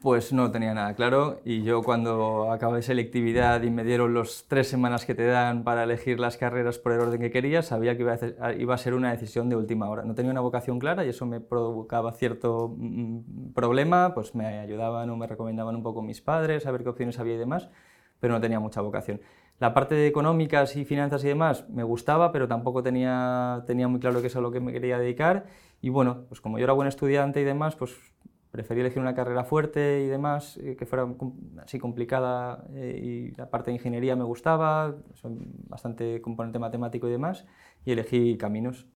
Pues no tenía nada claro y yo cuando acabé selectividad y me dieron las tres semanas que te dan para elegir las carreras por el orden que quería, sabía que iba a, ser una decisión de última hora. No tenía una vocación clara y eso me provocaba cierto mm, problema, pues me ayudaban o me recomendaban un poco mis padres, a ver qué opciones había y demás, pero no tenía mucha vocación. La parte de económicas y finanzas y demás me gustaba, pero tampoco tenía, tenía muy claro eso es a lo que me quería dedicar y bueno, pues como yo era buen estudiante y demás, pues preferí elegir una carrera fuerte y demás, eh, que fuera así complicada eh, y la parte de ingeniería me gustaba, son bastante componente matemático y demás, y elegí caminos.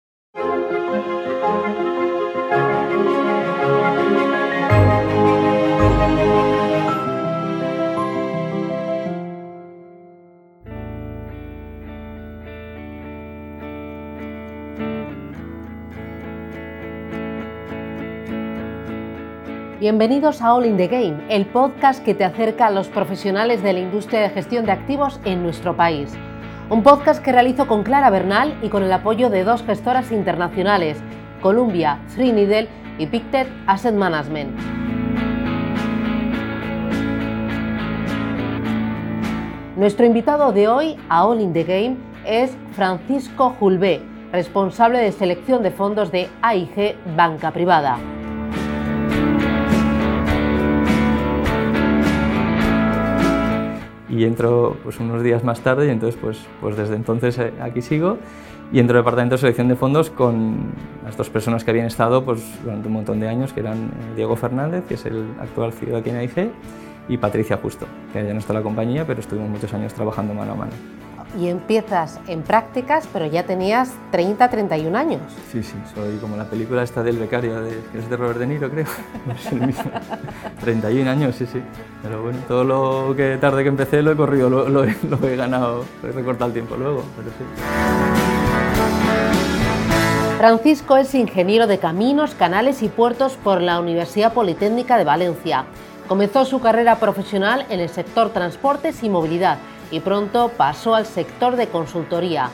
Bienvenidos a All in the Game, el podcast que te acerca a los profesionales de la industria de gestión de activos en nuestro país. Un podcast que realizo con Clara Bernal y con el apoyo de dos gestoras internacionales, Columbia, Needle y Pictet Asset Management. Nuestro invitado de hoy a All in the Game es Francisco Julbé, responsable de selección de fondos de AIG Banca Privada. Y entro pues, unos días más tarde y entonces pues, pues desde entonces eh, aquí sigo y entro al departamento de selección de fondos con las dos personas que habían estado pues, durante un montón de años, que eran eh, Diego Fernández, que es el actual CEO aquí en AIG, y Patricia Justo, que ya no está en la compañía, pero estuvimos muchos años trabajando mano a mano y empiezas en prácticas, pero ya tenías 30, 31 años. Sí, sí, soy como la película esta del becario, de, que es de Robert De Niro, creo. es el mismo. 31 años, sí, sí. Pero bueno, todo lo que tarde que empecé lo he corrido, lo, he, ganado, he recortado el tiempo luego, pero sí. Francisco es ingeniero de caminos, canales y puertos por la Universidad Politécnica de Valencia. Comenzó su carrera profesional en el sector transportes y movilidad y pronto pasó al sector de consultoría.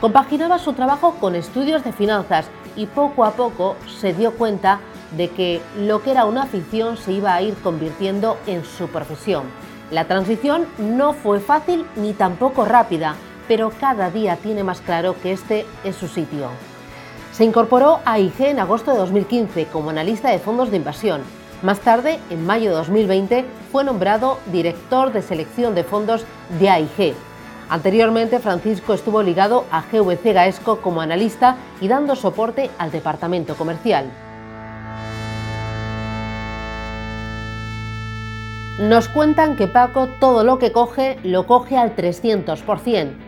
Compaginaba su trabajo con estudios de finanzas y poco a poco se dio cuenta de que lo que era una afición se iba a ir convirtiendo en su profesión. La transición no fue fácil ni tampoco rápida, pero cada día tiene más claro que este es su sitio. Se incorporó a IG en agosto de 2015 como analista de fondos de inversión más tarde, en mayo de 2020, fue nombrado director de selección de fondos de AIG. Anteriormente, Francisco estuvo ligado a GVC Gaesco como analista y dando soporte al departamento comercial. Nos cuentan que Paco todo lo que coge lo coge al 300%.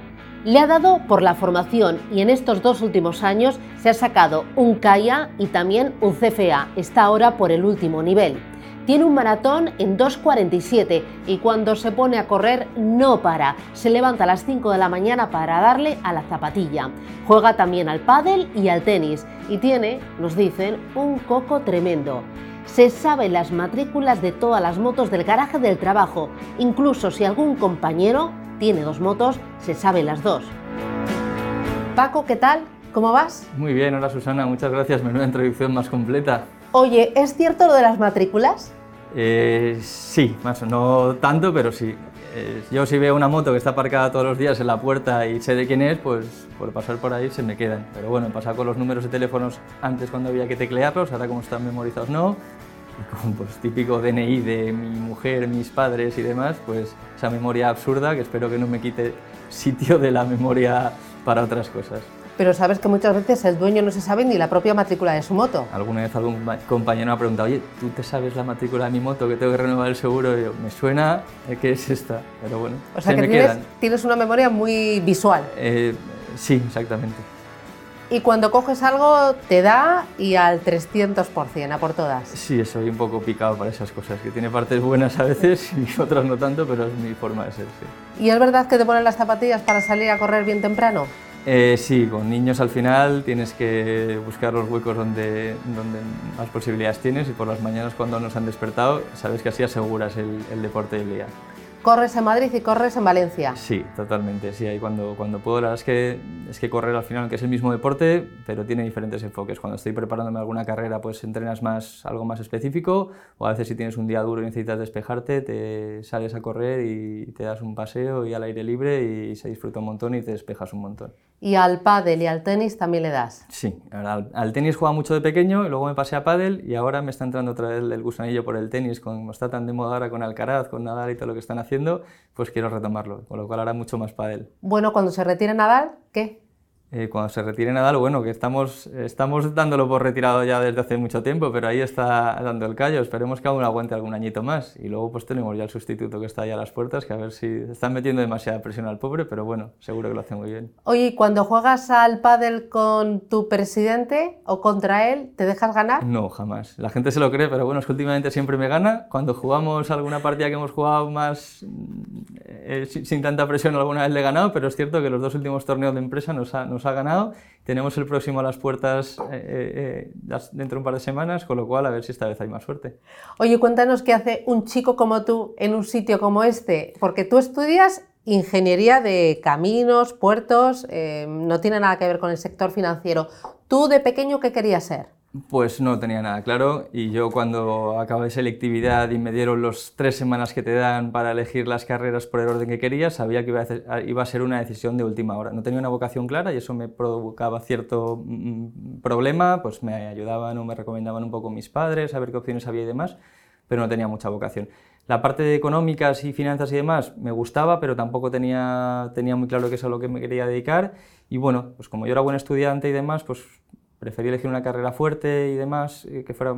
Le ha dado por la formación y en estos dos últimos años se ha sacado un CAIA y también un CFA. Está ahora por el último nivel. Tiene un maratón en 2.47 y cuando se pone a correr no para. Se levanta a las 5 de la mañana para darle a la zapatilla. Juega también al pádel y al tenis y tiene, nos dicen, un coco tremendo. Se sabe las matrículas de todas las motos del garaje del trabajo, incluso si algún compañero tiene dos motos, se sabe las dos. Paco, ¿qué tal? ¿Cómo vas? Muy bien, hola Susana, muchas gracias. Menuda introducción más completa. Oye, ¿es cierto lo de las matrículas? Eh, sí, más no tanto, pero sí. Eh, yo si veo una moto que está aparcada todos los días en la puerta y sé de quién es, pues por pasar por ahí se me quedan. Pero bueno, pasar con los números de teléfonos antes cuando había que teclearlos, ahora como están memorizados no con pues, típico DNI de mi mujer, mis padres y demás, pues esa memoria absurda que espero que no me quite sitio de la memoria para otras cosas. Pero sabes que muchas veces el dueño no se sabe ni la propia matrícula de su moto. Alguna vez algún compañero me ha preguntado, oye, ¿tú te sabes la matrícula de mi moto que tengo que renovar el seguro? Y yo, me suena que es esta, pero bueno, o sea que tienes, tienes, una memoria muy visual. Eh, sí, exactamente y cuando coges algo te da y al 300%, a por todas. Sí, soy un poco picado para esas cosas, que tiene partes buenas a veces y otras no tanto, pero es mi forma de ser. Sí. ¿Y es verdad que te ponen las zapatillas para salir a correr bien temprano? Eh, sí, con niños al final tienes que buscar los huecos donde, donde más posibilidades tienes y por las mañanas cuando nos han despertado sabes que así aseguras el, el deporte del día. Corres en Madrid y corres en Valencia. Sí, totalmente. Sí, ahí cuando, cuando puedo, la verdad es que, es que correr al final, que es el mismo deporte, pero tiene diferentes enfoques. Cuando estoy preparándome alguna carrera, pues entrenas más algo más específico, o a veces si tienes un día duro y necesitas despejarte, te sales a correr y te das un paseo y al aire libre y se disfruta un montón y te despejas un montón. ¿Y al pádel y al tenis también le das? Sí, al, al, tenis jugaba mucho de pequeño y luego me pasé a pádel y ahora me está entrando otra vez el gusanillo por el tenis, como está tan de moda ahora con Alcaraz, con Nadal y todo lo que están haciendo, pues quiero retomarlo, con lo cual hará mucho más pádel. Bueno, cuando se retire Nadal, ¿qué? Eh, cuando se retire Nadal, bueno, que estamos, estamos dándolo por retirado ya desde hace mucho tiempo, pero ahí está dando el callo. Esperemos que aún aguante algún añito más. Y luego pues tenemos ya el sustituto que está ahí a las puertas, que a ver si están metiendo demasiada presión al pobre, pero bueno, seguro que lo hace muy bien. Oye, ¿y cuando juegas al pádel con tu presidente o contra él, te dejas ganar? No, jamás. La gente se lo cree, pero bueno, es que últimamente siempre me gana. Cuando jugamos alguna partida que hemos jugado más eh, sin tanta presión, alguna vez le he ganado, pero es cierto que los dos últimos torneos de empresa nos ha, nos ha ganado. Tenemos el próximo a las puertas eh, eh, dentro de un par de semanas, con lo cual a ver si esta vez hay más suerte. Oye, cuéntanos qué hace un chico como tú en un sitio como este, porque tú estudias ingeniería de caminos, puertos, eh, no tiene nada que ver con el sector financiero. ¿Tú de pequeño qué querías ser? Pues no tenía nada claro y yo cuando acabé selectividad y me dieron las tres semanas que te dan para elegir las carreras por el orden que quería, sabía que iba a, ser una decisión de última hora. No tenía una vocación clara y eso me provocaba cierto mm, problema, pues me ayudaban o me recomendaban un poco mis padres a ver qué opciones había y demás, pero no tenía mucha vocación. La parte de económicas y finanzas y demás me gustaba, pero tampoco tenía, tenía muy claro que es a lo que me quería dedicar y bueno, pues como yo era buen estudiante y demás, pues preferí elegir una carrera fuerte y demás, eh, que fuera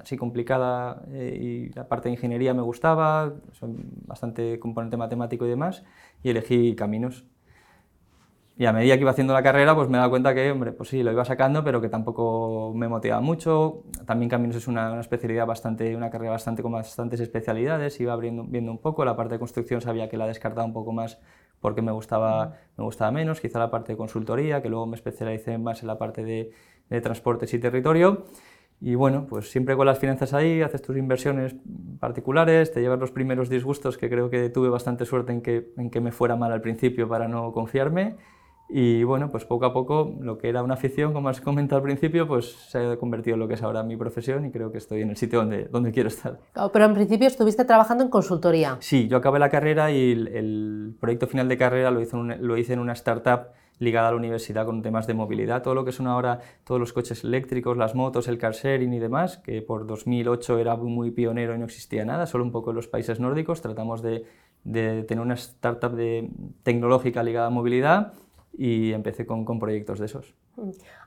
así complicada eh, y la parte de ingeniería me gustaba, son bastante componente matemático y demás, y elegí caminos. Y a medida que iba haciendo la carrera, pues me he dado cuenta que, hombre, pues sí, lo iba sacando, pero que tampoco me motivaba mucho. También Caminos es una, una especialidad bastante, una carrera bastante con bastantes especialidades, iba abriendo, viendo un poco. La parte de construcción sabía que la descartaba un poco más porque me gustaba, me gustaba menos, quizá la parte de consultoría, que luego me especialicé más en la parte de, de transportes y territorio. Y bueno, pues siempre con las finanzas ahí, haces tus inversiones particulares, te llevas los primeros disgustos, que creo que tuve bastante suerte en que, en que me fuera mal al principio para no confiarme. Y bueno, pues poco a poco lo que era una afición, como has comentado al principio, pues se ha convertido en lo que es ahora mi profesión y creo que estoy en el sitio donde, donde quiero estar. Pero en principio estuviste trabajando en consultoría. Sí, yo acabé la carrera y el, el proyecto final de carrera lo hice, en lo hice en una startup ligada a la universidad con temas de movilidad, todo lo que son ahora todos los coches eléctricos, las motos, el car sharing y demás, que por 2008 era muy pionero y no existía nada, solo un poco en los países nórdicos, tratamos de, de tener una startup de, tecnológica ligada a movilidad y empecé con, con proyectos de esos.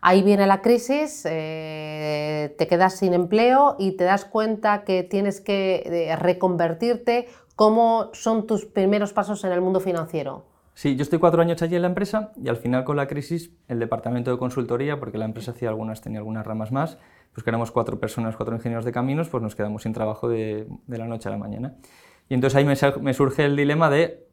Ahí viene la crisis, eh, te quedas sin empleo y te das cuenta que tienes que eh, reconvertirte. ¿Cómo son tus primeros pasos en el mundo financiero? Sí, yo estoy cuatro años allí en la empresa y al final con la crisis el departamento de consultoría, porque la empresa hacía algunas, tenía algunas ramas más, pues que éramos cuatro personas, cuatro ingenieros de caminos, pues nos quedamos sin trabajo de, de la noche a la mañana. Y entonces ahí me, me, surge el dilema de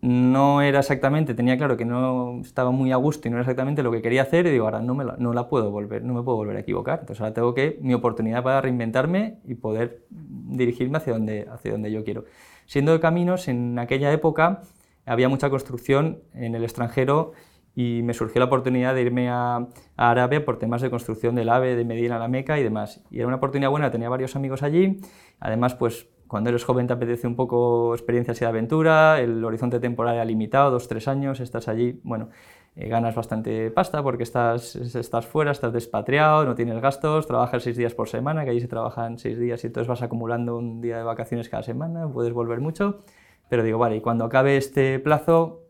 no era exactamente, tenía claro que no estaba muy a gusto y no era exactamente lo que quería hacer y digo, ahora no me la, no la puedo volver, no me puedo volver a equivocar. Entonces ahora tengo que, mi oportunidad para reinventarme y poder dirigirme hacia donde, hacia donde yo quiero. Siendo de caminos, en aquella época había mucha construcción en el extranjero y me surgió la oportunidad de irme a, Arabia por temas de construcción del AVE, de Medina la Meca y demás. Y era una oportunidad buena, tenía varios amigos allí. Además, pues cuando eres joven te apetece un poco experiencias y de aventura, el horizonte temporal era limitado, dos, tres años, estás allí, bueno, eh, ganas bastante pasta porque estás, estás fuera, estás despatriado, no tienes gastos, trabajas seis días por semana, que allí se trabajan seis días y entonces vas acumulando un día de vacaciones cada semana, puedes volver mucho. Pero digo, vale, y cuando acabe este plazo,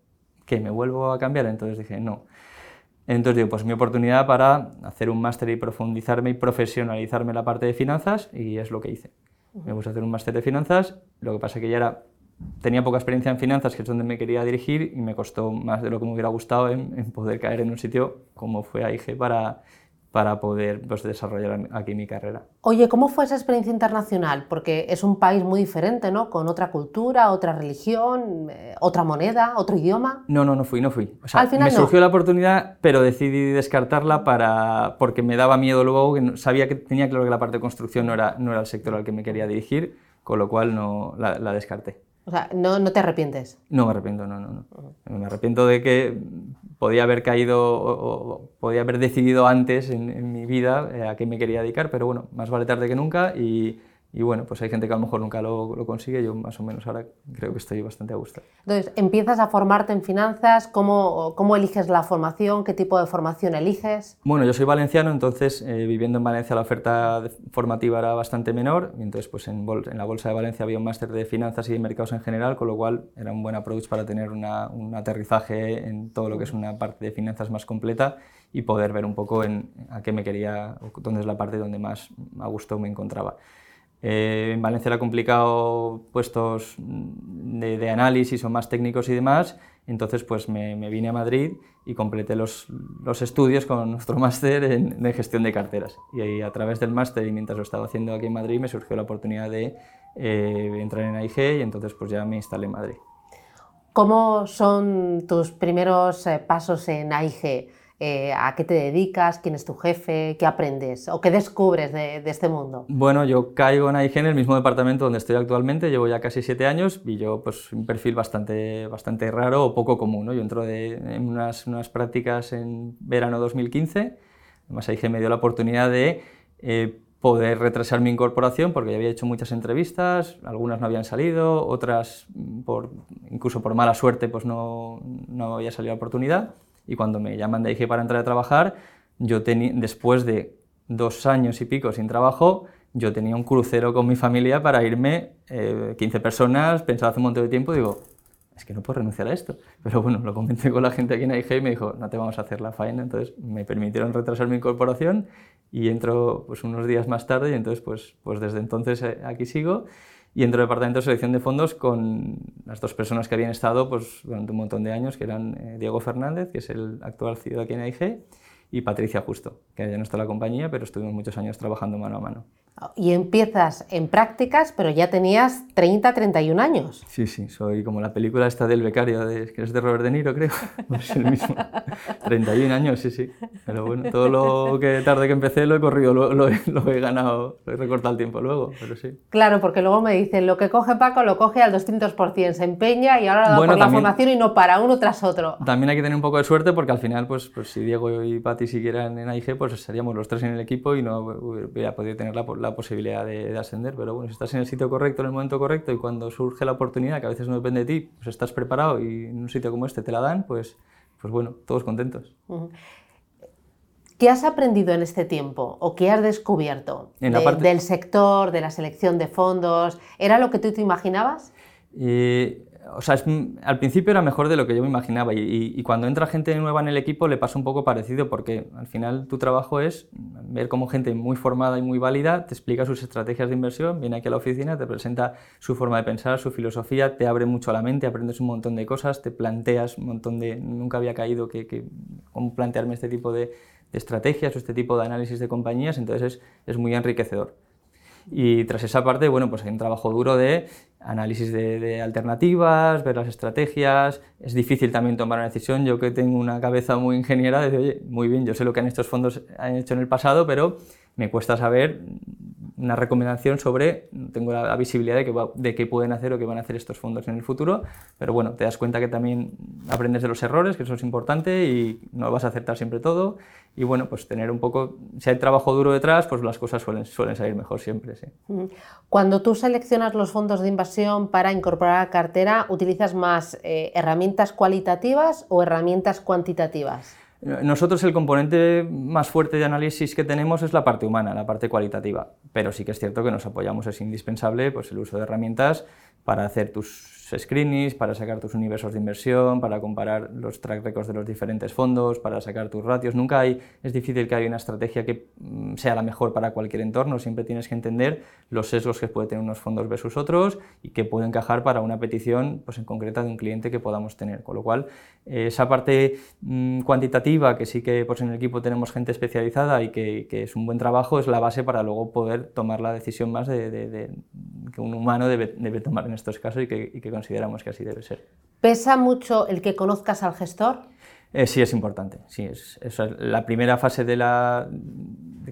¿qué? ¿Me vuelvo a cambiar? Entonces dije, no. Entonces digo, pues mi oportunidad para hacer un máster y profundizarme y profesionalizarme en la parte de finanzas y es lo que hice. Me puse a hacer un máster de finanzas, lo que pasa que ya era, tenía poca experiencia en finanzas, que es donde me quería dirigir, y me costó más de lo que me hubiera gustado en, en poder caer en un sitio como fue AIG para, para poder pues, desarrollar aquí mi carrera. Oye, ¿cómo fue esa experiencia internacional? Porque es un país muy diferente, ¿no? Con otra cultura, otra religión, eh, otra moneda, otro idioma. No, no, no fui, no fui. O sea, Al final me surgió la oportunidad, pero decidí descartarla para, porque me daba miedo luego, que sabía que tenía claro que la parte de construcción no era, no era el sector al que me quería dirigir, con lo cual no, la, la descarté. O sea, ¿no, no te arrepientes? No me arrepiento, no, no, no. Me arrepiento de que podía haber caído o, podía haber decidido antes en, mi vida a qué me quería dedicar, pero bueno, más vale tarde que nunca y, y bueno, pues hay gente que a lo mejor nunca lo, lo, consigue, yo más o menos ahora creo que estoy bastante a gusto. Entonces, empiezas a formarte en finanzas, ¿cómo, cómo eliges la formación? ¿Qué tipo de formación eliges? Bueno, yo soy valenciano, entonces eh, viviendo en Valencia la oferta formativa era bastante menor, y entonces pues en, en, la Bolsa de Valencia había un máster de finanzas y de mercados en general, con lo cual era un buen approach para tener una, un aterrizaje en todo lo que es una parte de finanzas más completa y poder ver un poco en, a qué me quería, dónde es la parte donde más a gusto me encontraba. Eh, en Valencia era complicado puestos de, de, análisis o más técnicos y demás, entonces pues me, me vine a Madrid y completé los, los estudios con nuestro máster en, de gestión de carteras. Y ahí, a través del máster y mientras lo estaba haciendo aquí en Madrid me surgió la oportunidad de eh, entrar en AIG y entonces pues ya me instalé en Madrid. ¿Cómo son tus primeros eh, pasos en AIG? Eh, a qué te dedicas, quién es tu jefe, qué aprendes o qué descubres de, de, este mundo. Bueno, yo caigo en AIG en el mismo departamento donde estoy actualmente, llevo ya casi siete años y yo pues un perfil bastante, bastante raro o poco común. ¿no? Yo entro de, en unas, unas prácticas en verano 2015, además AIG me dio la oportunidad de... Eh, poder retrasar mi incorporación porque ya había hecho muchas entrevistas, algunas no habían salido, otras por, incluso por mala suerte pues no, no había salido la oportunidad y cuando me llaman de IG para entrar a trabajar, yo después de dos años y pico sin trabajo, yo tenía un crucero con mi familia para irme, eh, 15 personas, pensaba hace un montón de tiempo, digo, es que no puedo renunciar a esto. Pero bueno, lo comenté con la gente aquí en IG y me dijo, no te vamos a hacer la faena, entonces me permitieron retrasar mi incorporación y entro pues, unos días más tarde y entonces pues, pues desde entonces eh, aquí sigo y entro al departamento de selección de fondos con las dos personas que habían estado pues, durante un montón de años, que eran eh, Diego Fernández, que es el actual CEO aquí en AIG, y Patricia Justo, que ya no está en la compañía, pero estuvimos muchos años trabajando mano a mano. Y empiezas en prácticas, pero ya tenías 30, 31 años. Sí, sí, soy como la película esta del becario, de, que es de Robert De Niro, creo. Es el mismo. 31 años, sí, sí. Pero bueno, todo lo que tarde que empecé lo he corrido, lo, lo, lo he ganado, lo he recortado el tiempo luego, pero sí. Claro, porque luego me dicen, lo que coge Paco lo coge al 200%, se empeña y ahora da bueno, por también, la formación y no para, uno tras otro. También hay que tener un poco de suerte porque al final, pues, pues si Diego y Pati siguieran en AIG, pues seríamos los tres en el equipo y no hubiera podido tener la, la posibilidad de, de, ascender, pero bueno, si estás en el sitio correcto, en el momento correcto y cuando surge la oportunidad, que a veces no depende de ti, pues estás preparado y en un sitio como este te la dan, pues, pues bueno, todos contentos. Uh -huh. ¿Qué has aprendido en este tiempo o qué has descubierto en la de, parte... del sector, de la selección de fondos? ¿Era lo que tú te imaginabas? Eh, o sea, al principio era mejor de lo que yo me imaginaba y, cuando entra gente nueva en el equipo le pasa un poco parecido porque al final tu trabajo es ver cómo gente muy formada y muy válida te explica sus estrategias de inversión, viene aquí a la oficina, te presenta su forma de pensar, su filosofía, te abre mucho la mente, aprendes un montón de cosas, te planteas un montón de... Nunca había caído que, que cómo plantearme este tipo de, de, estrategias o este tipo de análisis de compañías, entonces es, es muy enriquecedor. Y tras esa parte, bueno, pues hay un trabajo duro de análisis de, alternativas, ver las estrategias. Es difícil también tomar una decisión. Yo que tengo una cabeza muy ingeniera, de oye, muy bien, yo sé lo que han estos fondos han hecho en el pasado, pero me cuesta saber una recomendación sobre, tengo la, visibilidad de, que de qué pueden hacer o qué van a hacer estos fondos en el futuro, pero bueno, te das cuenta que también aprendes de los errores, que eso es importante y no vas a acertar siempre todo. Y bueno, pues tener un poco, si hay trabajo duro detrás, pues las cosas suelen, suelen salir mejor siempre. Cuando tú seleccionas los fondos de inversión para incorporar a cartera, ¿utilizas más eh, herramientas cualitativas o herramientas cuantitativas? Nosotros el componente más fuerte de análisis que tenemos es la parte humana, la parte cualitativa, pero sí que es cierto que nos apoyamos, es indispensable pues, el uso de herramientas para hacer tus screenings, para sacar tus universos de inversión, para comparar los track records de los diferentes fondos, para sacar tus ratios. Nunca hay, es difícil que haya una estrategia que mm, sea la mejor para cualquier entorno, siempre tienes que entender los sesgos que puede tener unos fondos versus otros y que puede encajar para una petición pues, en concreta de un cliente que podamos tener. Con lo cual, eh, esa parte mmm, cuantitativa, que sí que pues, en el equipo tenemos gente especializada y que, que, es un buen trabajo, es la base para luego poder tomar la decisión más de, de, de que un humano debe, debe, tomar en estos casos y que, y que consideramos que así debe ser. ¿Pesa mucho el que conozcas al gestor? Eh, sí, es importante. Sí, es, es, la primera fase de la,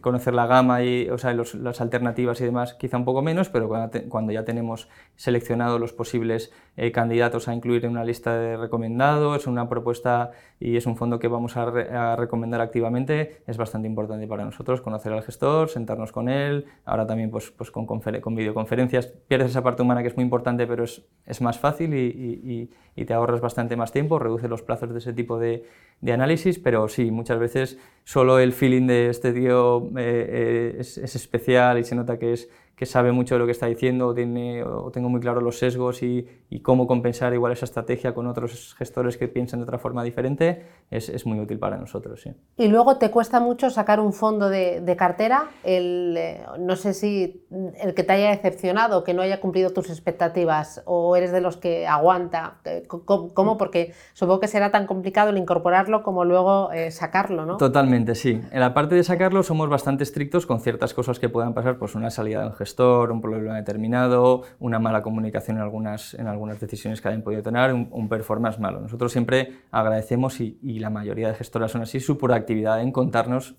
conocer la gama y o sea, las alternativas y demás, quizá un poco menos, pero cuando, ya tenemos seleccionado los posibles eh, candidatos a incluir en una lista de recomendados, es una propuesta y es un fondo que vamos a, recomendar activamente, es bastante importante para nosotros conocer al gestor, sentarnos con él, ahora también pues, pues con, con videoconferencias, pierdes esa parte humana que es muy importante, pero es, es más fácil y, y, te ahorras bastante más tiempo, reduce los plazos de ese tipo de, de análisis, pero sí, muchas veces solo el feeling de este tío eh, eh, es, es, especial y se nota que es que sabe mucho de lo que está diciendo, o, tiene, o tengo muy claro los sesgos y, y, cómo compensar igual esa estrategia con otros gestores que piensan de otra forma diferente, es, es muy útil para nosotros. Sí. Y luego te cuesta mucho sacar un fondo de, de cartera, el, eh, no sé si el que te haya decepcionado, que no haya cumplido tus expectativas, o eres de los que aguanta, eh, ¿cómo? Porque supongo que será tan complicado el incorporarlo como luego eh, sacarlo, ¿no? Totalmente, sí. En la parte de sacarlo somos bastante estrictos con ciertas cosas que puedan pasar, pues una salida de un gestor, un problema determinado, una mala comunicación en algunas, en algunas decisiones que hayan podido tener, un, performance malo. Nosotros siempre agradecemos, y, la mayoría de gestoras son así, su proactividad en contarnos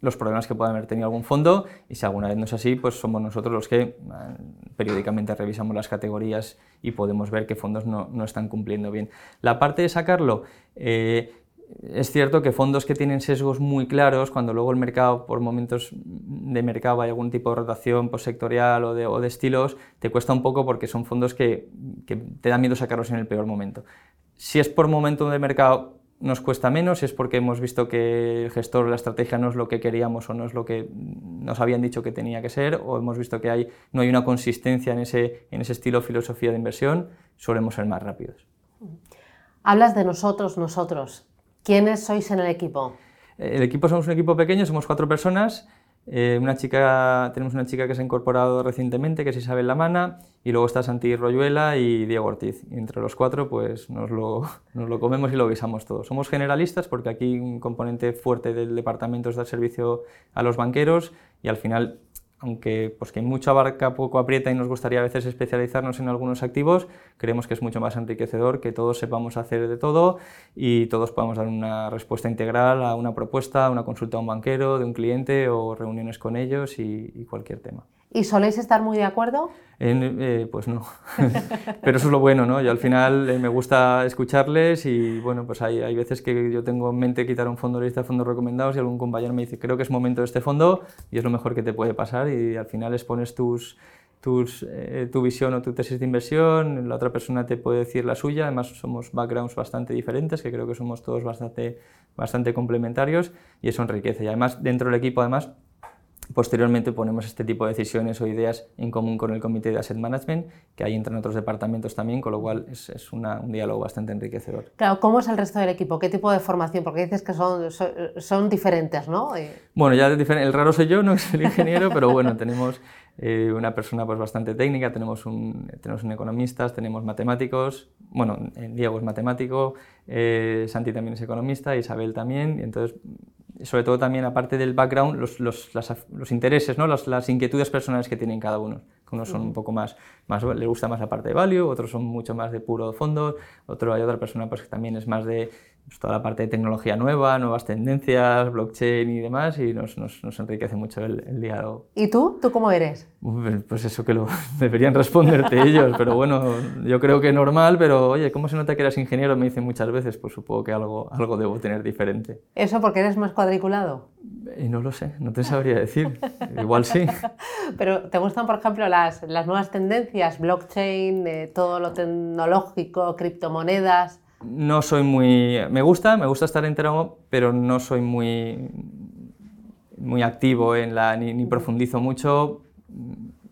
los problemas que puedan haber tenido algún fondo y si alguna vez no es así, pues somos nosotros los que ah, periódicamente revisamos las categorías y podemos ver qué fondos no, no están cumpliendo bien. La parte de sacarlo... Eh, es cierto que fondos que tienen sesgos muy claros, cuando luego el mercado, por momentos de mercado hay algún tipo de rotación postsectorial o de, o de estilos, te cuesta un poco porque son fondos que, te da miedo sacarlos en el peor momento. Si es por momento de mercado, nos cuesta menos, si es porque hemos visto que el gestor, la estrategia no es lo que queríamos o no es lo que nos habían dicho que tenía que ser, o hemos visto que hay, no hay una consistencia en ese, en ese estilo filosofía de inversión, solemos ser más rápidos. Hablas de nosotros, nosotros. ¿Quiénes sois en el equipo? El equipo somos un equipo pequeño, somos cuatro personas. Eh, una chica, tenemos una chica que se ha incorporado recientemente, que es Isabel Lamana, y luego está Santi Royuela y Diego Ortiz. Y entre los cuatro pues nos lo, nos lo comemos y lo guisamos todo. Somos generalistas porque aquí un componente fuerte del departamento es dar servicio a los banqueros y al final aunque pues que mucha barca poco aprieta y nos gustaría a veces especializarnos en algunos activos, creemos que es mucho más enriquecedor que todos sepamos hacer de todo y todos podamos dar una respuesta integral a una propuesta, a una consulta a un banquero, de un cliente o reuniones con ellos y cualquier tema. ¿Y soléis estar muy de acuerdo? Eh, pues no, pero eso es lo bueno, ¿no? Yo al final eh, me gusta escucharles y bueno, pues hay, hay veces que yo tengo en mente quitar un fondo de lista de fondos recomendados y algún compañero me dice, creo que es momento de este fondo y es lo mejor que te puede pasar y al final expones tus, tus, eh, tu visión o tu tesis de inversión, la otra persona te puede decir la suya, además somos backgrounds bastante diferentes, que creo que somos todos bastante, bastante complementarios y eso enriquece. Y además dentro del equipo, además, Posteriormente ponemos este tipo de decisiones o ideas en común con el comité de asset management, que ahí entran otros departamentos también, con lo cual es, es un diálogo bastante enriquecedor. Claro, ¿cómo es el resto del equipo? ¿Qué tipo de formación? Porque dices que son, son, diferentes, ¿no? Bueno, ya el raro soy yo, no soy el ingeniero, pero bueno, tenemos eh, una persona pues, bastante técnica, tenemos un, tenemos un economista, tenemos matemáticos, bueno, Diego es matemático, eh, Santi también es economista, Isabel también, y entonces sobre todo también, aparte del background, los, los, los intereses, ¿no? las, las, inquietudes personales que tienen cada uno. Unos son un poco más, más, le gusta más la parte de value, otros son mucho más de puro fondo, otro hay otra persona pues, que también es más de pues, toda la parte de tecnología nueva, nuevas tendencias, blockchain y demás, y nos, nos, nos enriquece mucho el, el, diálogo. ¿Y tú? ¿Tú cómo eres? Pues eso que lo deberían responderte ellos, pero bueno, yo creo que normal, pero oye, ¿cómo se nota que eras ingeniero? Me dicen muchas veces, pues supongo que algo, algo debo tener diferente. ¿Eso porque eres más cuadriculado? Y no lo sé, no te sabría decir. Igual sí. Pero ¿te gustan, por ejemplo, las, las nuevas tendencias, blockchain, eh, todo lo tecnológico, criptomonedas? No soy muy... Me gusta, me gusta estar enterado, pero no soy muy, muy activo en la, ni, profundizo mucho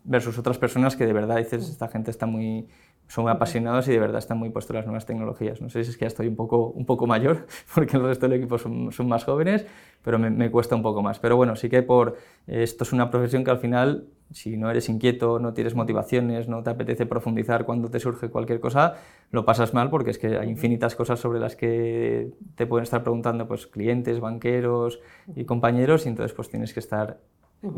versus otras personas que de verdad dices, esta gente está muy, son apasionados y de verdad están muy puestos las nuevas tecnologías. No sé si es que ya estoy un poco, un poco mayor, porque el resto del equipo son, son más jóvenes, pero me, me, cuesta un poco más. Pero bueno, sí que por esto es una profesión que al final si no eres inquieto, no tienes motivaciones, no te apetece profundizar cuando te surge cualquier cosa, lo pasas mal porque es que hay infinitas cosas sobre las que te pueden estar preguntando pues, clientes, banqueros y compañeros y entonces pues tienes que estar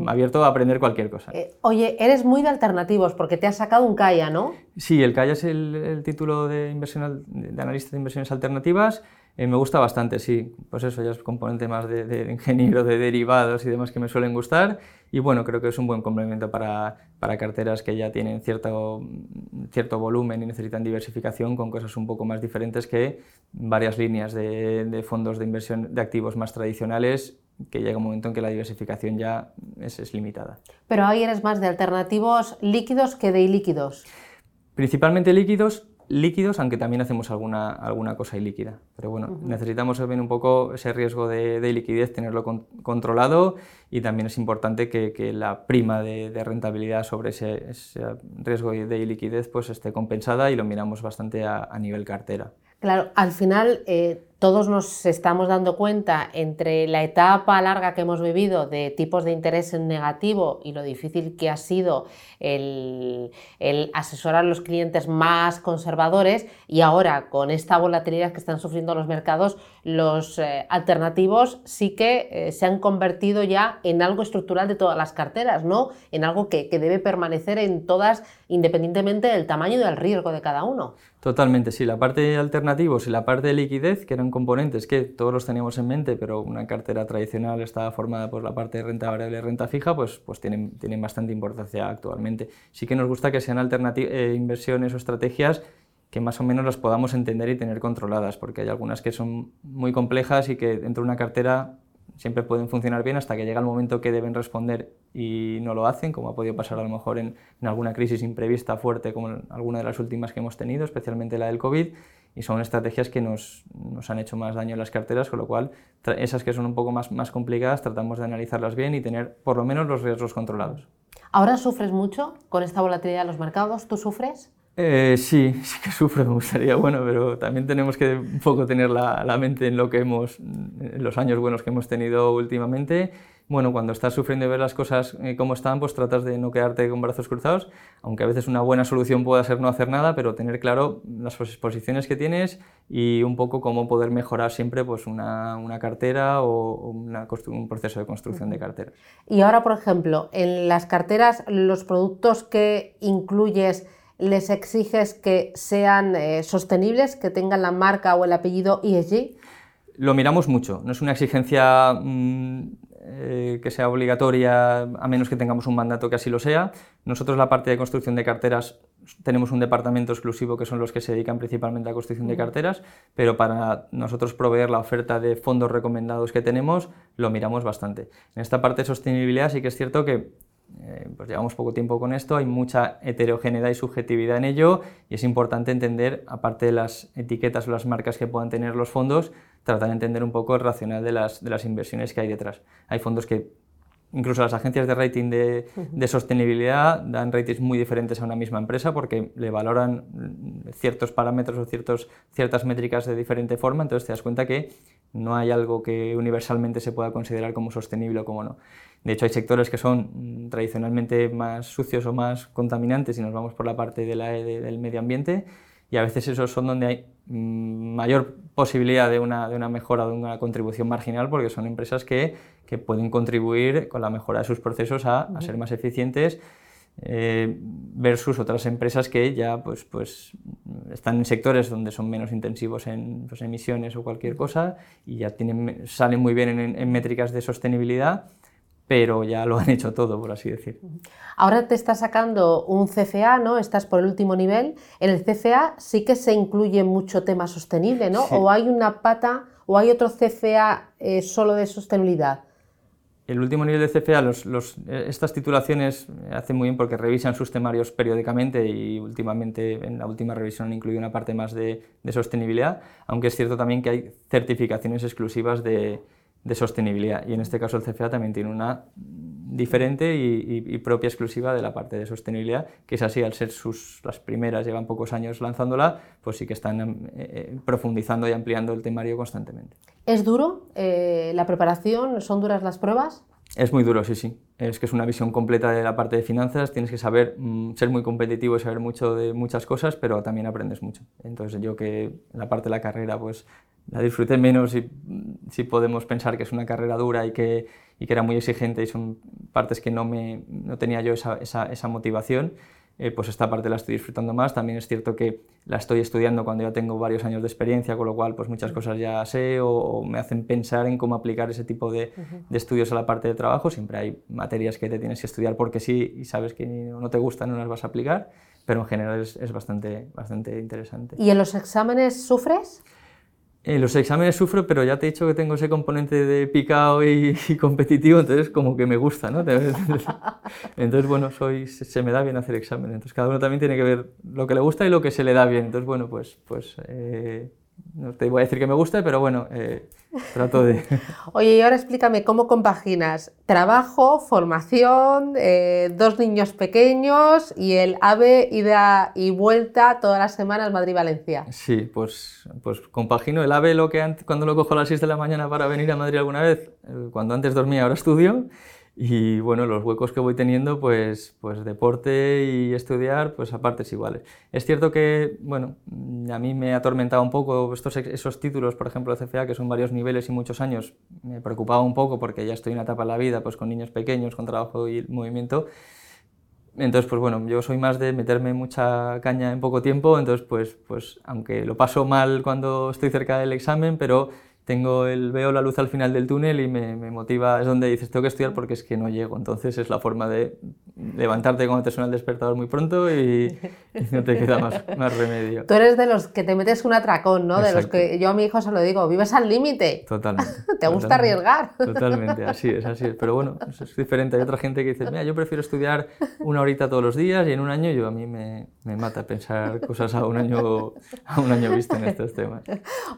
abierto a aprender cualquier cosa. Eh, oye, eres muy de alternativos porque te has sacado un CAIA, ¿no? Sí, el CAIA es el, título de, inversión, de analista de inversiones alternativas. Eh, me gusta bastante, sí. Pues eso ya es componente más de, de, ingeniero, de derivados y demás que me suelen gustar. Y bueno, creo que es un buen complemento para, para carteras que ya tienen cierto, cierto volumen y necesitan diversificación con cosas un poco más diferentes que varias líneas de, de fondos de inversión de activos más tradicionales que llega un momento en que la diversificación ya es, limitada. Pero ahí eres más de alternativos líquidos que de ilíquidos. Principalmente líquidos, líquidos, aunque también hacemos alguna, alguna cosa ilíquida. Pero bueno, necesitamos también un poco ese riesgo de, de liquidez, tenerlo controlado y también es importante que, la prima de, rentabilidad sobre ese, riesgo de iliquidez pues esté compensada y lo miramos bastante a, a nivel cartera. Claro, al final eh, todos nos estamos dando cuenta entre la etapa larga que hemos vivido de tipos de interés en negativo y lo difícil que ha sido el, asesorar a los clientes más conservadores y ahora con esta volatilidad que están sufriendo los mercados, los eh, alternativos sí que eh, se han convertido ya en algo estructural de todas las carteras, ¿no? En algo que, que debe permanecer en todas independientemente del tamaño y del riesgo de cada uno. Totalmente, sí. La parte de alternativos y la parte de liquidez, que eran componentes que todos los teníamos en mente, pero una cartera tradicional estaba formada por la parte de renta variable y renta fija, pues, pues tienen, tienen bastante importancia actualmente. Sí que nos gusta que sean eh, inversiones o estrategias que más o menos las podamos entender y tener controladas, porque hay algunas que son muy complejas y que dentro de una cartera siempre pueden funcionar bien hasta que llega el momento que deben responder y no lo hacen, como ha podido pasar a lo mejor en, alguna crisis imprevista fuerte como en alguna de las últimas que hemos tenido, especialmente la del COVID, y son estrategias que nos, nos han hecho más daño en las carteras, con lo cual esas que son un poco más, más complicadas tratamos de analizarlas bien y tener por lo menos los riesgos controlados. ¿Ahora sufres mucho con esta volatilidad de los mercados? ¿Tú sufres? Eh, sí, sí que sufro, me gustaría, bueno, pero también tenemos que un poco tener la, la, mente en lo que hemos, en los años buenos que hemos tenido últimamente. Bueno, cuando estás sufriendo y ver las cosas eh, como están, pues tratas de no quedarte con brazos cruzados, aunque a veces una buena solución pueda ser no hacer nada, pero tener claro las exposiciones que tienes y un poco cómo poder mejorar siempre pues una, una cartera o una, un proceso de construcción de cartera. Y ahora, por ejemplo, en las carteras, los productos que incluyes les exiges que sean eh, sostenibles, que tengan la marca o el apellido ESG? Lo miramos mucho, no es una exigencia mm, eh, que sea obligatoria a menos que tengamos un mandato que así lo sea. Nosotros la parte de construcción de carteras tenemos un departamento exclusivo que son los que se dedican principalmente a construcción de carteras, pero para nosotros proveer la oferta de fondos recomendados que tenemos lo miramos bastante. En esta parte de sostenibilidad sí que es cierto que eh, pues llevamos poco tiempo con esto, hay mucha heterogeneidad y subjetividad en ello y es importante entender, aparte de las etiquetas o las marcas que puedan tener los fondos, tratar de entender un poco el racional de las, de las inversiones que hay detrás. Hay fondos que incluso las agencias de rating de, de, sostenibilidad dan ratings muy diferentes a una misma empresa porque le valoran ciertos parámetros o ciertos, ciertas métricas de diferente forma, entonces te das cuenta que no hay algo que universalmente se pueda considerar como sostenible o como no. De hecho, hay sectores que son mm, tradicionalmente más sucios o más contaminantes y nos vamos por la parte de la, del medio ambiente y a veces esos son donde hay mm, mayor posibilidad de una, de una mejora, de una contribución marginal, porque son empresas que, que pueden contribuir con la mejora de sus procesos a, a ser más eficientes eh, versus otras empresas que ya pues, pues, están en sectores donde son menos intensivos en pues, emisiones o cualquier cosa y ya tienen, salen muy bien en, en métricas de sostenibilidad pero ya lo han hecho todo, por así decir. Ahora te está sacando un CFA, ¿no? Estás por el último nivel. En el CFA sí que se incluye mucho tema sostenible, ¿no? O hay una pata, o hay otro CFA eh, solo de sostenibilidad. El último nivel de CFA, los, eh, estas titulaciones hacen muy bien porque revisan sus temarios periódicamente y últimamente en la última revisión incluido una parte más de, de sostenibilidad, aunque es cierto también que hay certificaciones exclusivas de, de sostenibilidad. Y en este caso el CFA también tiene una diferente y, propia exclusiva de la parte de sostenibilidad, que es así, al ser sus, las primeras, llevan pocos años lanzándola, pues sí que están eh, eh, profundizando y ampliando el temario constantemente. ¿Es duro eh, la preparación? ¿Son duras las pruebas? Es muy duro, sí, sí. Es que es una visión completa de la parte de finanzas, tienes que saber mm, ser muy competitivo y saber mucho de muchas cosas, pero también aprendes mucho. Entonces yo que la parte de la carrera pues la disfruté menos y si podemos pensar que es una carrera dura y que, y que era muy exigente y son partes que no, me, no tenía yo esa, esa, esa motivación. Eh, pues esta parte la estoy disfrutando más. También es cierto que la estoy estudiando cuando ya tengo varios años de experiencia, con lo cual pues muchas cosas ya sé o, me hacen pensar en cómo aplicar ese tipo de, de, estudios a la parte de trabajo. Siempre hay materias que te tienes que estudiar porque sí y sabes que no te gustan, no las vas a aplicar, pero en general es, es bastante, bastante interesante. ¿Y en los exámenes sufres? En los exámenes sufro, pero ya te he dicho que tengo ese componente de picado y, competitivo, entonces como que me gusta, ¿no? Entonces, bueno, soy, se me da bien hacer exámenes. Entonces, cada uno también tiene que ver lo que le gusta y lo que se le da bien. Entonces, bueno, pues, pues eh, no te voy a decir que me guste, pero bueno, eh, trato de... Oye, y ahora explícame cómo compaginas trabajo, formación, eh, dos niños pequeños y el AVE, ida y vuelta todas las semanas Madrid-Valencia. Sí, pues, pues compagino el AVE lo que antes, cuando lo cojo a las 6 de la mañana para venir a Madrid alguna vez, eh, cuando antes dormía ahora estudio y bueno, los huecos que voy teniendo, pues, pues deporte y estudiar, pues a partes iguales. Es cierto que, bueno, a mí me ha atormentado un poco estos, esos títulos, por ejemplo, de CFA, que son varios niveles y muchos años, me preocupaba un poco porque ya estoy en una etapa de la vida, pues con niños pequeños, con trabajo y movimiento. Entonces, pues bueno, yo soy más de meterme mucha caña en poco tiempo, entonces, pues, pues aunque lo paso mal cuando estoy cerca del examen, pero tengo el, veo la luz al final del túnel y me, me, motiva, es donde dices, tengo que estudiar porque es que no llego. Entonces es la forma de levantarte cuando te suena el despertador muy pronto y, no te queda más, más, remedio. Tú eres de los que te metes un atracón, ¿no? De los que yo a mi hijo se lo digo, vives al límite. Totalmente. ¿Te gusta arriesgar? Totalmente, así es, así es. Pero bueno, es diferente. Hay otra gente que dice, mira, yo prefiero estudiar una horita todos los días y en un año yo a mí me, me mata pensar cosas a un año, a un año vista en estos temas.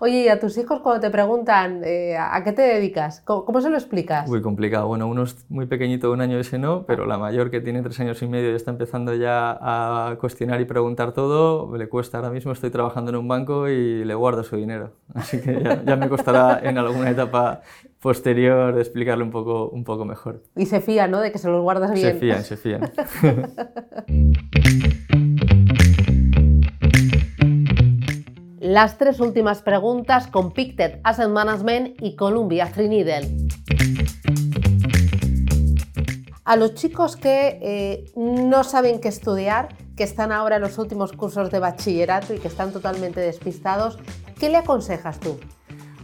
Oye, y a tus hijos cuando te preguntan eh, ¿a qué te dedicas? ¿Cómo, se lo explicas? Muy complicado. Bueno, uno es muy pequeñito, un año ese no, pero la mayor que tiene tres años y medio y está empezando ya a cuestionar y preguntar todo, le cuesta ahora mismo, estoy trabajando en un banco y le guardo su dinero. Así que ya, ya me costará en alguna etapa posterior de explicarle un poco, un poco mejor. Y se fía, ¿no? De que se los guardas bien. Se fían, se fían. las tres últimas preguntas con Pictet Asset Management y Columbia Threadneedle. A los chicos que eh, no saben qué estudiar, que están ahora en los últimos cursos de bachillerato y que están totalmente despistados, ¿qué le aconsejas tú?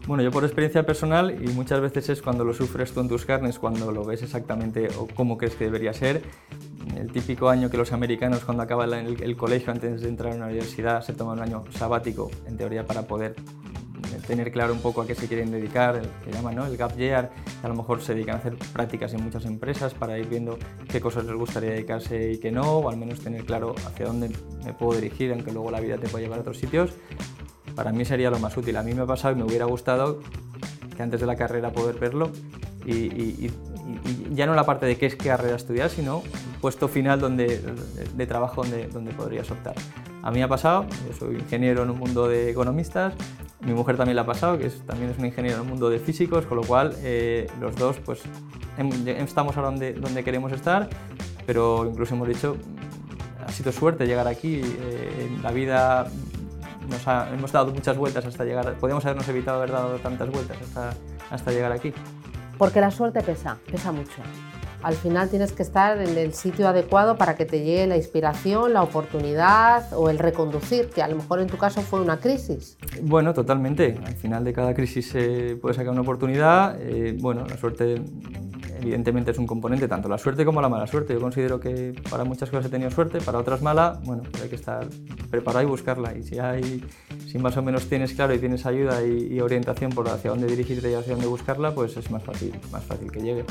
Bueno, yo por experiencia personal, y muchas veces es cuando lo sufres tú en tus carnes, cuando lo ves exactamente o cómo crees que debería ser, el típico año que los americanos cuando acaban el, colegio antes de entrar en la universidad se toman un año sabático, en teoría para poder eh, tener claro un poco a qué se quieren dedicar, el que ¿no? el gap year, a lo mejor se dedican a hacer prácticas en muchas empresas para ir viendo qué cosas les gustaría dedicarse y qué no, o al menos tener claro hacia dónde me puedo dirigir, aunque luego la vida te pueda llevar a otros sitios. Para mí sería lo más útil. A mí me ha pasado y me hubiera gustado que antes de la carrera poder verlo y, ya no la parte de qué es carrera estudiar, sino puesto final donde, de, trabajo donde, donde podrías optar. A mí ha pasado, yo soy ingeniero en un mundo de economistas, mi mujer también la ha pasado, que es, también es una ingeniera en un mundo de físicos, con lo cual eh, los dos pues estamos ahora donde, donde queremos estar, pero incluso hemos dicho, ha sido suerte llegar aquí, eh, en la vida nos hemos dado muchas vueltas hasta llegar, podríamos habernos evitado haber dado tantas vueltas hasta, hasta llegar aquí. Porque la suerte pesa, pesa mucho. Al final tienes que estar en el sitio adecuado para que te llegue la inspiración, la oportunidad o el reconducir, que a lo mejor en tu caso fue una crisis. Bueno, totalmente. Al final de cada crisis se puede sacar una oportunidad. Eh, bueno, la suerte evidentemente es un componente, tanto la suerte como la mala suerte. Yo considero que para muchas cosas he tenido suerte, para otras mala, bueno, hay que estar preparado y buscarla. Y si, hay, si más o menos tienes claro y tienes ayuda y, orientación por hacia dónde dirigirte y hacia dónde buscarla, pues es más fácil, más fácil que llegue.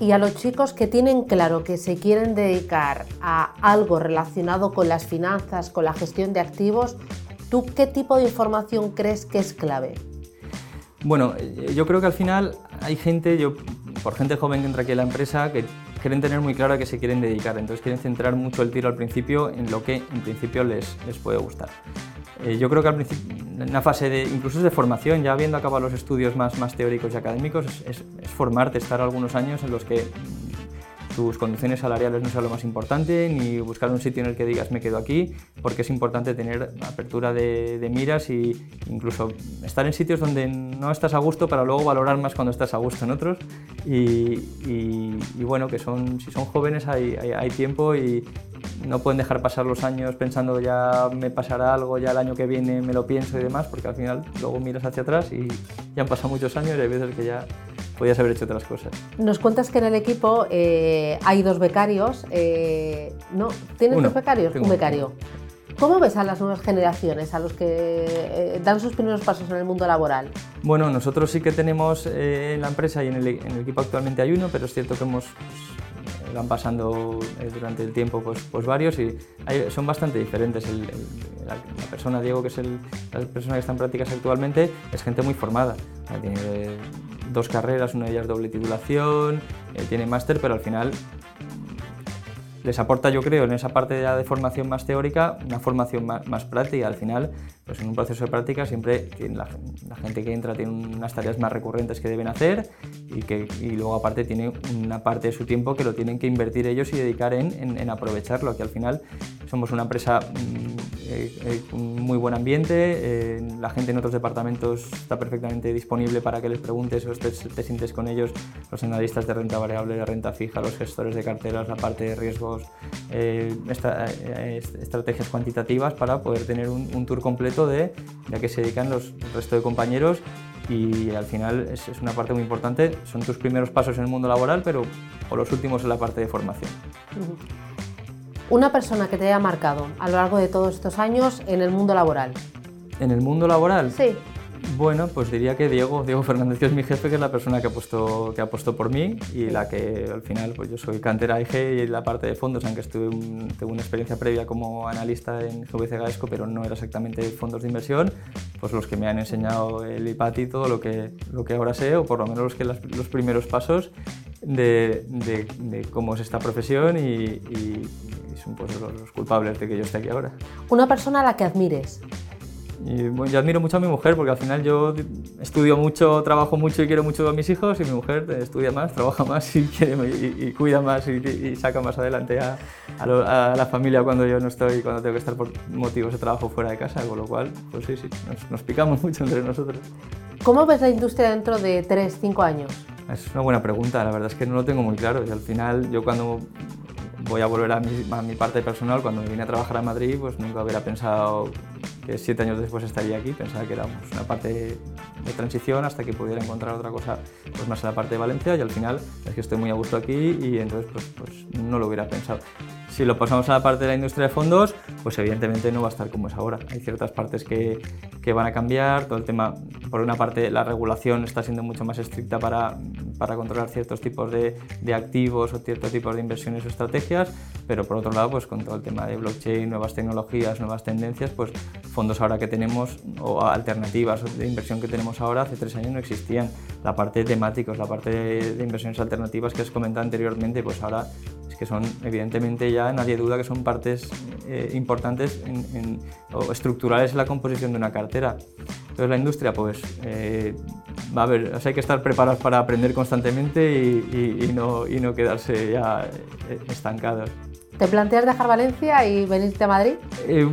Y a los chicos que tienen claro que se quieren dedicar a algo relacionado con las finanzas, con la gestión de activos, ¿tú qué tipo de información crees que es clave? Bueno, yo creo que al final hay gente, yo por gente joven que entra aquí a la empresa que quieren tener muy claro a qué se quieren dedicar, entonces quieren centrar mucho el tiro al principio en lo que en principio les, les puede gustar. Eh, yo creo que al principio, en una fase de, incluso de formación, ya habiendo acabado los estudios más, más teóricos y académicos, es, es, formarte, estar algunos años en los que tus condiciones salariales no sea lo más importante, ni buscar un sitio en el que digas me quedo aquí, porque es importante tener apertura de, miras e incluso estar en sitios donde no estás a gusto para luego valorar más cuando estás a gusto en otros. Y, bueno, que son, si son jóvenes hay, hay tiempo y, no pueden dejar pasar los años pensando ya me pasará algo, ya el año que viene me lo pienso y demás, porque al final luego miras hacia atrás y ya han pasado muchos años y hay veces que ya podías haber hecho otras cosas. Nos cuentas que en el equipo eh, hay dos becarios. Eh, ¿No? ¿Tienes dos becarios? Un becario. ¿Cómo ves a las nuevas generaciones, a los que eh, dan sus primeros pasos en el mundo laboral? Bueno, nosotros sí que tenemos en la empresa y en el, equipo actualmente hay uno, pero es cierto que hemos van pasando durante el tiempo pues, pues varios y son bastante diferentes. la, persona, Diego, que es la persona que está en prácticas actualmente, es gente muy formada. Tiene dos carreras, una de ellas doble titulación, eh, tiene máster, pero al final les aporta, yo creo, en esa parte de formación más teórica, una formación más, práctica. Al final, pues en un proceso de práctica siempre la, la, gente que entra tiene unas tareas más recurrentes que deben hacer y, que, y luego aparte tiene una parte de su tiempo que lo tienen que invertir ellos y dedicar en, en, aprovecharlo, que al final somos una empresa mm, eh, eh, muy buen ambiente, eh, la gente en otros departamentos está perfectamente disponible para que les preguntes o te, te sientes con ellos, los analistas de renta variable, de renta fija, los gestores de carteras, la parte de riesgos, estrategias cuantitativas para poder tener un, tour completo de, ya que se dedican los, el resto de compañeros y al final es, una parte muy importante. Son tus primeros pasos en el mundo laboral, pero o los últimos en la parte de formación. Una persona que te haya marcado a lo largo de todos estos años en el mundo laboral. ¿En el mundo laboral? Sí. Bueno, pues diría que Diego, Diego Fernández, que es mi jefe, que es la persona que ha puesto, que ha por mí y la que al final, pues yo soy cantera IG y la parte de fondos, aunque estuve tengo una experiencia previa como analista en GVC Gaesco, pero no era exactamente fondos de inversión, pues los que me han enseñado el IPAT y todo lo que, lo que ahora sé, o por lo menos los, que los primeros pasos de, de, cómo es esta profesión y, y, son pues, los culpables de que yo esté aquí ahora. Una persona a la que admires. Y bueno, yo admiro mucho a mi mujer porque al final yo estudio mucho, trabajo mucho y quiero mucho a mis hijos y mi mujer estudia más, trabaja más y, quiere, y, cuida más y, saca más adelante a, a, la familia cuando yo no estoy, cuando tengo que estar por motivos de trabajo fuera de casa, con lo cual, pues sí, sí, nos, nos picamos mucho entre nosotros. ¿Cómo ves la industria dentro de 3, 5 años? Es una buena pregunta, la verdad es que no lo tengo muy claro y al final yo cuando voy a volver a mi, a mi parte personal, cuando vine a trabajar a Madrid, pues nunca hubiera pensado que siete años después estaría aquí, pensaba que era una parte de transición hasta que pudiera encontrar otra cosa pues más en la parte de Valencia y al final es que estoy muy a gusto aquí y entonces pues, pues no lo hubiera pensado. Si lo pasamos a la parte de la industria de fondos, pues evidentemente no va a estar como es ahora. Hay ciertas partes que, que van a cambiar, todo el tema, por una parte la regulación está siendo mucho más estricta para, para controlar ciertos tipos de, de activos o ciertos tipos de inversiones o estrategias, pero por otro lado, pues con todo el tema de blockchain, nuevas tecnologías, nuevas tendencias, pues fondos ahora que tenemos o alternativas de inversión que tenemos ahora, hace tres años no existían. La parte de temáticos, la parte de, inversiones alternativas que os comentado anteriormente, pues ahora que son, evidentemente ya nadie duda que son partes eh, importantes o estructurales en la composición de una cartera. Entonces la industria, pues, eh, va a haber, hay que estar preparados para aprender constantemente y, no, y no quedarse ya eh, estancados. ¿Te planteas dejar Valencia y venirte a Madrid?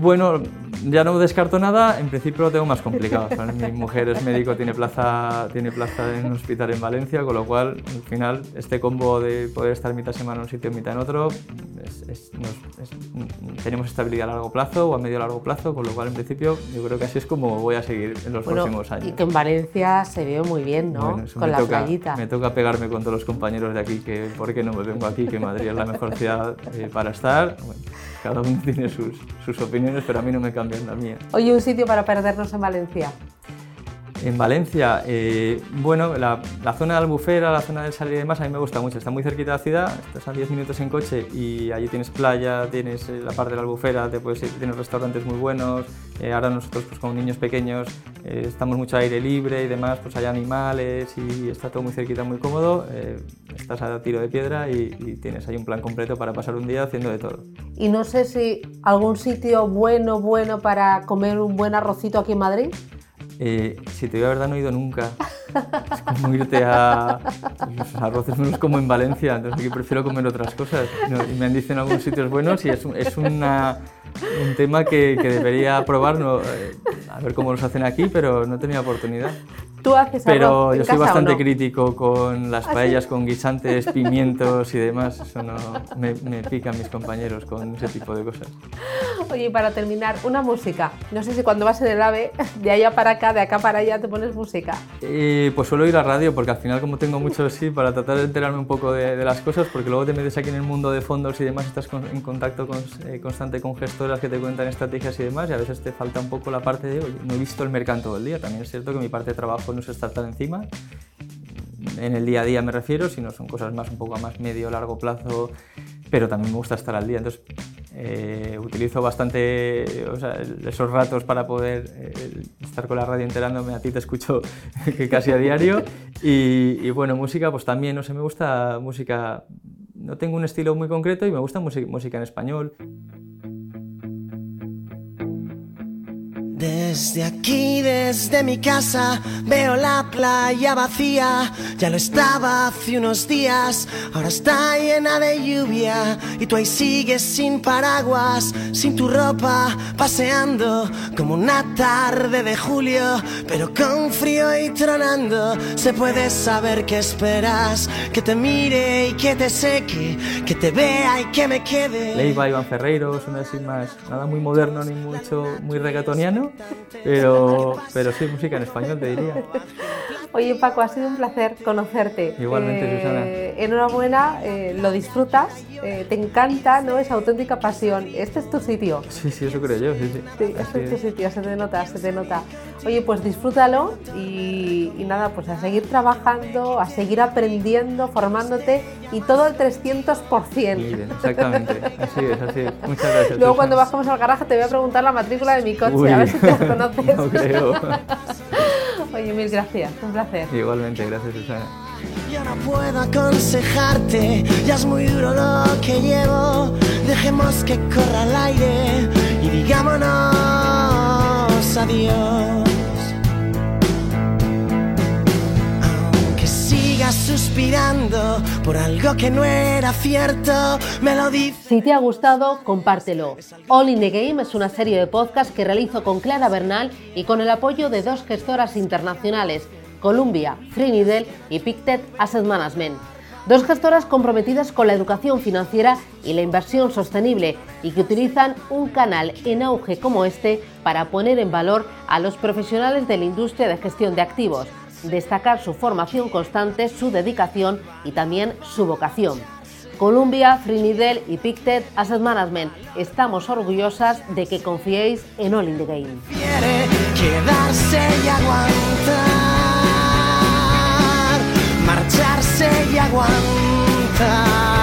bueno, ya no descarto nada, en principio lo tengo más complicado. Mi mujer es médico, tiene plaza, tiene plaza en un hospital en Valencia, con lo cual al final este combo de poder estar mitad semana en un sitio y mitad en otro, tenemos estabilidad a largo plazo o a medio largo plazo, con lo cual en principio yo creo que así es como voy a seguir en los próximos años. Y que en Valencia se ve muy bien, ¿no? con la toca, playita. Me toca pegarme con todos los compañeros de aquí, que por qué no me vengo aquí, que Madrid es la mejor ciudad eh, para cada uno tiene sus, sus opiniones, pero a mí no me cambia Oye, un sitio para perdernos en Valencia. En Valencia, eh, bueno, la, zona de Albufera, la zona del Salir y demás, a mí me gusta mucho. Está muy cerquita de la ciudad, estás a 10 minutos en coche y allí tienes playa, tienes eh, la parte de la Albufera, te puedes tienes restaurantes muy buenos. Eh, ahora nosotros, pues, como niños pequeños, estamos mucho aire libre y demás, pues hay animales y está todo muy cerquita, muy cómodo. estás a tiro de piedra y, y tienes ahí un plan completo para pasar un día haciendo de todo. Y no sé si algún sitio bueno, bueno para comer un buen arrocito aquí en Madrid. Eh, si te la verdad, no he ido nunca. Es como irte a... Los arroces no como en Valencia, entonces aquí prefiero comer otras cosas. Y me han dicho en algunos sitios buenos y es, es una, un tema que, que debería probar, no, eh, a ver cómo los hacen aquí, pero no tenía oportunidad. ¿Tú haces Pero yo soy bastante no? crítico con las ¿Ah, paellas, con guisantes, pimientos y demás. Eso no me, me pican mis compañeros con ese tipo de cosas. Oye, y para terminar, una música. No sé si cuando vas en el AVE, de allá para acá, de acá para allá, te pones música. Eh, pues suelo ir a radio porque al final como tengo mucho sí para tratar de enterarme un poco de, de las cosas porque luego te metes aquí en el mundo de fondos y demás estás con- en contacto con- eh, constante con gestoras que te cuentan estrategias y demás y a veces te falta un poco la parte de oye, no he visto el mercado todo el día también es cierto que mi parte de trabajo estar tan encima en el día a día me refiero sino son cosas más un poco a más medio largo plazo pero también me gusta estar al día entonces eh, utilizo bastante esos ratos para poder eh, estar con la radio enterándome. A ti te escucho casi a diario. Y, y bueno, música, pues también, no sé, me gusta música. No tengo un estilo muy concreto y me gusta música en español. Desde aquí, desde mi casa, veo la playa vacía. Ya lo estaba hace unos días, ahora está llena de lluvia. Y tú ahí sigues sin paraguas, sin tu ropa, paseando como una tarde de julio. Pero con frío y tronando, se puede saber qué esperas. Que te mire y que te seque, que te vea y que me quede. Leiva, Iván Ferreiro, son así más, nada muy moderno ni mucho, muy reggaetoniano, pero, pero sí, música en español te diría. Oye, Paco, ha sido un placer conocerte. Igualmente, Susana. Enhorabuena, eh, lo disfrutas, eh, te encanta, ¿no? Es auténtica pasión. Este es tu sitio. Sí, sí, eso creo yo, sí, sí. Sí, este es tu sitio, se te nota, se te nota. Oye, pues disfrútalo y, y nada, pues a seguir trabajando, a seguir aprendiendo, formándote y todo el 300%. Muy bien, exactamente, así es, así es. Muchas gracias. Luego cuando bajemos al garaje te voy a preguntar la matrícula de mi coche, Uy, a ver si te la conoces. No creo. Oye, mil gracias, un placer. Igualmente, gracias Susana. Yo no puedo aconsejarte, ya es muy duro lo que llevo. Dejemos que corra el aire y digámonos adiós. Suspirando por algo que no era cierto, me lo dices. Si te ha gustado, compártelo. All in the Game es una serie de podcast que realizo con Clara Bernal y con el apoyo de dos gestoras internacionales, Columbia, Trinidad y Pictet Asset Management. Dos gestoras comprometidas con la educación financiera y la inversión sostenible y que utilizan un canal en auge como este para poner en valor a los profesionales de la industria de gestión de activos, destacar su formación constante, su dedicación y también su vocación. Columbia, Trinidad y Pictet Asset Management. Estamos orgullosas de que confiéis en All in the Game. quedarse y aguantar, marcharse y aguantar.